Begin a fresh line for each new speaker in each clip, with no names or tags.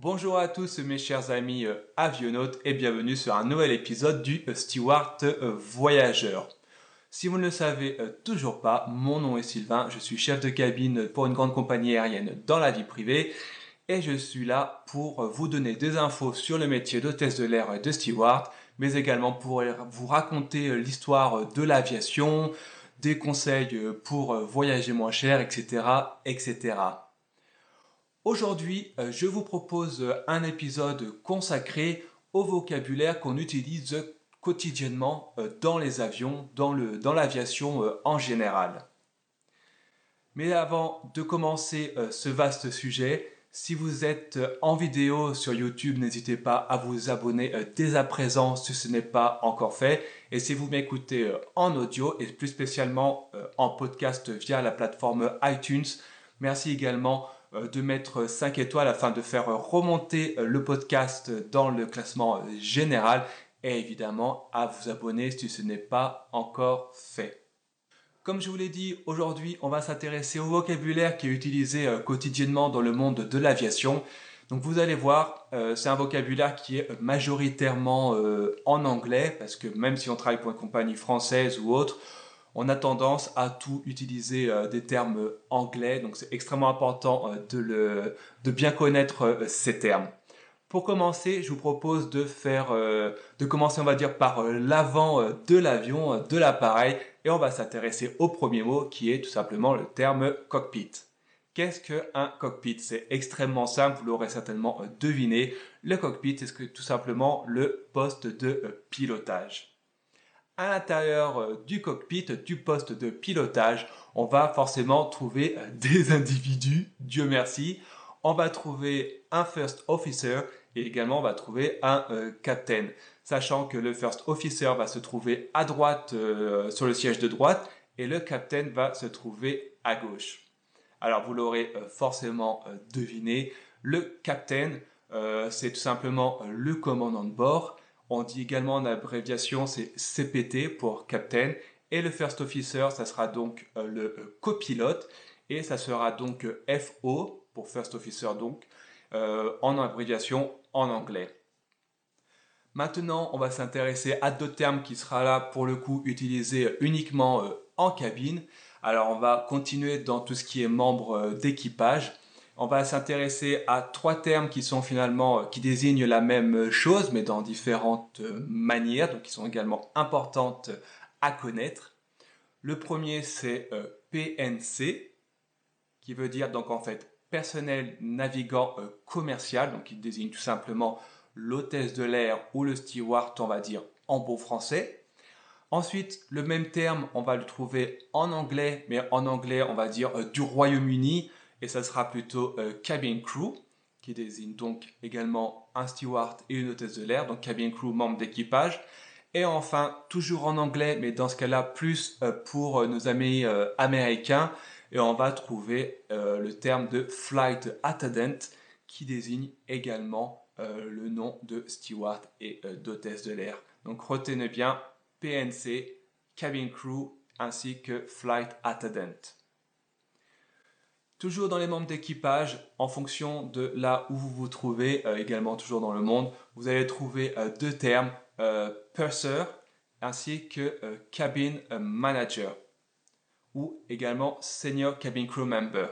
Bonjour à tous mes chers amis euh, avionautes et bienvenue sur un nouvel épisode du euh, Steward euh, Voyageur. Si vous ne le savez toujours pas, mon nom est Sylvain, je suis chef de cabine pour une grande compagnie aérienne dans la vie privée et je suis là pour vous donner des infos sur le métier d'hôtesse de l'air de steward, mais également pour vous raconter l'histoire de l'aviation, des conseils pour voyager moins cher, etc., etc. Aujourd'hui, euh, je vous propose un épisode consacré au vocabulaire qu'on utilise quotidiennement euh, dans les avions, dans l'aviation euh, en général. Mais avant de commencer ce vaste sujet, si vous êtes en vidéo sur YouTube, n'hésitez pas à vous abonner dès à présent si ce n'est pas encore fait. Et si vous m'écoutez en audio et plus spécialement en podcast via la plateforme iTunes, merci également euh, de mettre 5 étoiles afin de faire remonter euh, le podcast dans le classement euh, général et évidemment à vous abonner si ce n'est pas encore fait. Comme je vous l'ai dit, aujourd'hui on va s'intéresser au vocabulaire qui est utilisé quotidiennement dans le monde de l'aviation. Donc vous allez voir, c'est un vocabulaire qui est majoritairement en anglais parce que même si on travaille pour une compagnie française ou autre, on a tendance à tout utiliser euh, des termes anglais, donc c'est extrêmement important euh, de, bien connaître euh, ces termes. Pour commencer, je vous propose de faire, de commencer, par l'avant de l'avion, de l'appareil, et on va s'intéresser au premier mot qui est tout simplement le terme cockpit. Qu'est-ce qu'un cockpit? C'est extrêmement simple, vous l'aurez certainement deviné. Le cockpit, c'est tout simplement le poste de pilotage à l'intérieur euh, du cockpit, du poste de pilotage, on va forcément trouver euh, des individus, Dieu merci. On va trouver un first officer et également on va trouver un euh, captain. Sachant que le first officer va se trouver à droite sur le siège de droite et le captain va se trouver à gauche. Alors vous l'aurez forcément deviné, le captain c'est tout simplement le commandant de bord on dit également en abréviation, c'est CPT pour Captain. Et le First Officer, ça sera donc euh, le euh, copilote. Et ça sera donc euh, FO pour First Officer, donc en abréviation en anglais. Maintenant, on va s'intéresser à deux termes qui sera là pour le coup utilisés uniquement en cabine. Alors, on va continuer dans tout ce qui est membre d'équipage. On va s'intéresser à trois termes qui sont finalement euh, qui désignent la même chose mais dans différentes euh, manières, donc qui sont également importantes à connaître. Le premier c'est euh, PNC qui veut dire donc en fait personnel navigant commercial, donc qui désigne tout simplement l'hôtesse de l'air ou le steward, on va dire en beau français. Ensuite, le même terme, on va le trouver en anglais, mais en anglais, on va dire du Royaume-Uni et ça sera plutôt euh, cabin crew, qui désigne donc également un steward et une hôtesse de l'air, donc cabin crew, membre d'équipage. Et enfin, toujours en anglais, mais dans ce cas-là, plus euh, pour euh, nos amis américains, et on va trouver le terme de flight attendant, qui désigne également le nom de steward et d'hôtesse de l'air. Donc retenez bien PNC, cabin crew, ainsi que flight attendant. Toujours dans les membres d'équipage, en fonction de là où vous vous trouvez, euh, également toujours dans le monde, vous allez trouver euh, deux termes, euh, purser ainsi que cabin manager ou également senior cabin crew member.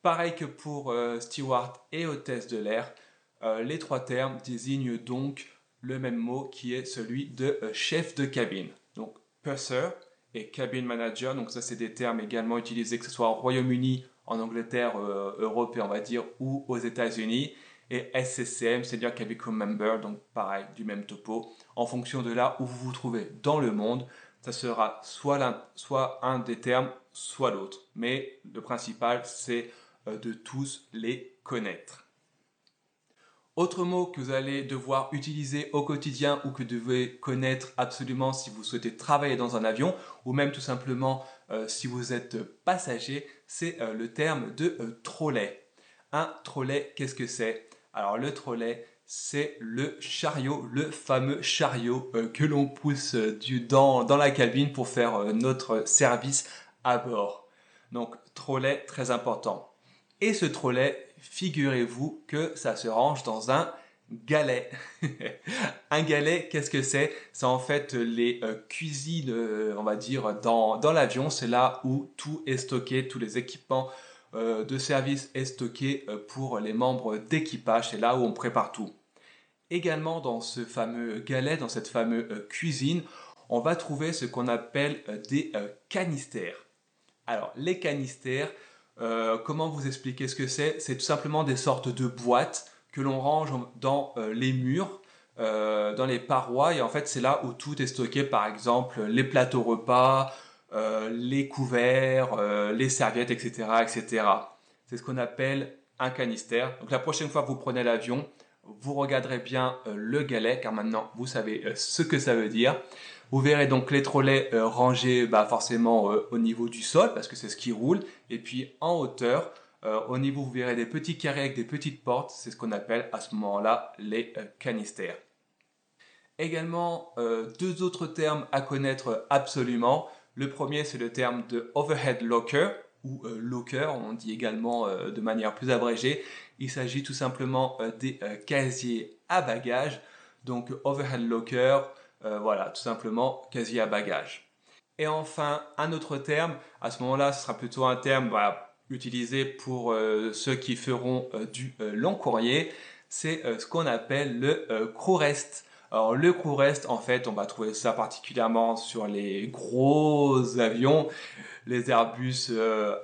Pareil que pour steward et hôtesse de l'air, les trois termes désignent donc le même mot qui est celui de chef de cabine. Donc purser et cabin manager, donc ça c'est des termes également utilisés que ce soit au Royaume-Uni en Angleterre, euh, Europe, on va dire, ou aux États-Unis. Et SCCM, c'est-à-dire Cabin Crew Member, donc pareil, du même topo. En fonction de là où vous vous trouvez dans le monde, ça sera soit, soit un des termes, soit l'autre. Mais le principal, c'est euh, de tous les connaître. Autre mot que vous allez devoir utiliser au quotidien ou que vous devez connaître absolument si vous souhaitez travailler dans un avion ou même tout simplement euh, si vous êtes passager, c'est euh, le terme de euh, trolley. Un trolley, qu'est-ce que c'est? Alors le trolley, c'est le chariot, le fameux chariot que l'on pousse dans, dans, la cabine pour faire notre service à bord. Donc trolley, très important. Et ce trolley, figurez-vous que ça se range dans un galet. un galet, qu'est-ce que c'est? C'est en fait les euh, cuisines, euh, on va dire, dans, dans l'avion. C'est là où tout est stocké, tous les équipements euh, de service est stocké pour les membres d'équipage. C'est là où on prépare tout. Également dans ce fameux galet, dans cette fameuse cuisine, on va trouver ce qu'on appelle des canistères. Alors les canistères, comment vous expliquer ce que c'est? C'est tout simplement des sortes de boîtes que l'on range dans euh, les murs, euh, dans les parois, et en fait c'est là où tout est stocké, par exemple les plateaux repas, euh, les couverts, les serviettes, etc. etc. C'est ce qu'on appelle un canister. Donc la prochaine fois que vous prenez l'avion, vous regarderez bien le galet, car maintenant vous savez ce que ça veut dire. Vous verrez donc les trolleys rangés bah, forcément au niveau du sol, parce que c'est ce qui roule, et puis en hauteur, euh, au niveau, vous verrez des petits carrés avec des petites portes. C'est ce qu'on appelle à ce moment-là les euh, canistères. Également, euh, deux autres termes à connaître absolument. Le premier, c'est le terme de overhead locker ou locker, on dit également de manière plus abrégée. Il s'agit tout simplement des casiers à bagages. Donc overhead locker, voilà, tout simplement casier à bagages. Et enfin, un autre terme, à ce moment-là, ce sera plutôt un terme, utilisé pour euh, ceux qui feront euh, du euh, long courrier, c'est ce qu'on appelle le crew rest. Alors le crew rest, en fait, on va trouver ça particulièrement sur les gros avions, les Airbus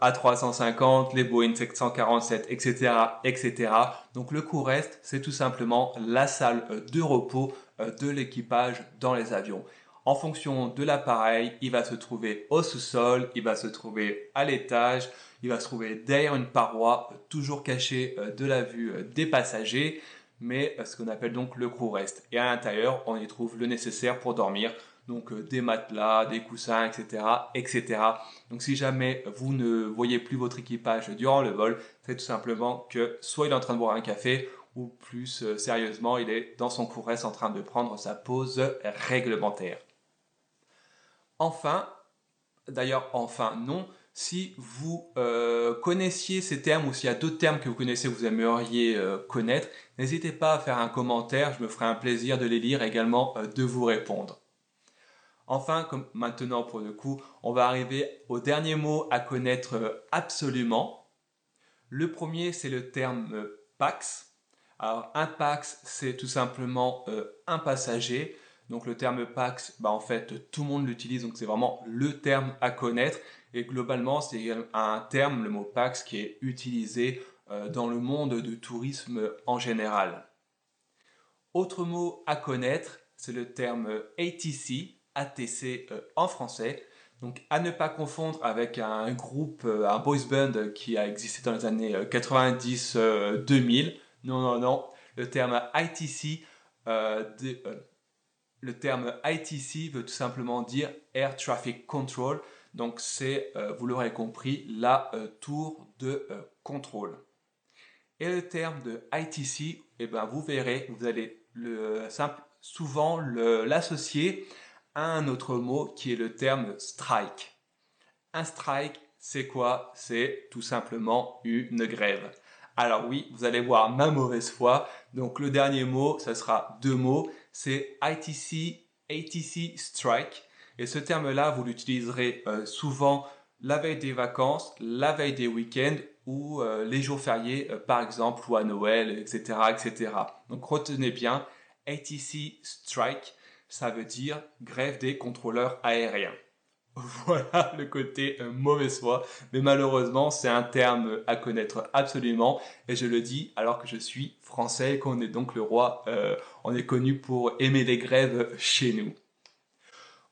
A350, les Boeing 747, etc., etc. Donc le crew rest, c'est tout simplement la salle de repos de l'équipage dans les avions. En fonction de l'appareil, il va se trouver au sous-sol, il va se trouver à l'étage, il va se trouver derrière une paroi, toujours cachée euh, de la vue euh, des passagers, mais euh, ce qu'on appelle donc le crew rest. Et à l'intérieur, on y trouve le nécessaire pour dormir, donc des matelas, des coussins, etc., etc. Donc si jamais vous ne voyez plus votre équipage durant le vol, c'est tout simplement que soit il est en train de boire un café, ou plus sérieusement, il est dans son rest en train de prendre sa pause réglementaire. Enfin, d'ailleurs enfin non, si vous euh, connaissiez ces termes ou s'il y a d'autres termes que vous connaissez, vous aimeriez euh, connaître, n'hésitez pas à faire un commentaire, je me ferai un plaisir de les lire également euh, de vous répondre. Enfin, comme maintenant pour le coup, on va arriver au dernier mot à connaître absolument. Le premier, c'est le terme PAX. Alors, un PAX, c'est tout simplement un passager. Donc le terme PAX, bah, en fait, tout le monde l'utilise, donc c'est vraiment le terme à connaître. Et globalement, c'est un terme, le mot PAX, qui est utilisé euh, dans le monde du tourisme en général. Autre mot à connaître, c'est le terme ATC, ATC euh, en français. Donc à ne pas confondre avec un groupe, euh, un boys band qui a existé dans les années 90-2000. Non, non, non. Le terme ITC, le terme ITC veut tout simplement dire Air Traffic Control. Donc c'est, euh, vous l'aurez compris, la euh, tour de euh, contrôle. Et le terme de ITC, eh ben, vous verrez, vous allez souvent l'associer à un autre mot qui est le terme strike. Un strike, c'est quoi? C'est tout simplement une grève. Alors oui, vous allez voir ma mauvaise foi. Donc le dernier mot, ça sera deux mots. C'est ITC, ATC strike. Et ce terme-là, vous l'utiliserez euh, souvent la veille des vacances, la veille des week-ends ou euh, les jours fériés, euh, par exemple, ou à Noël, etc., etc. Donc retenez bien, ATC Strike, ça veut dire grève des contrôleurs aériens. Voilà le côté mauvaise foi, mais malheureusement c'est un terme à connaître absolument et je le dis alors que je suis français qu'on est donc le roi, on est connu pour aimer les grèves chez nous.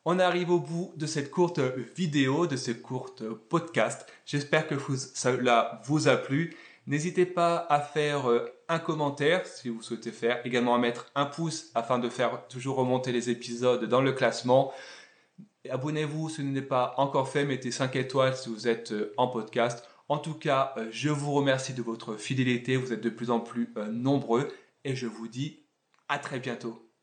On arrive au bout de cette courte vidéo, de ce court podcast. J'espère que cela vous a plu. N'hésitez pas à faire euh, un commentaire si vous souhaitez faire, également à mettre un pouce afin de faire toujours remonter les épisodes dans le classement. Abonnez-vous si ce n'est pas encore fait, mettez 5 étoiles si vous êtes euh, en podcast. En tout cas, euh, je vous remercie de votre fidélité, vous êtes de plus en plus nombreux et je vous dis à très bientôt.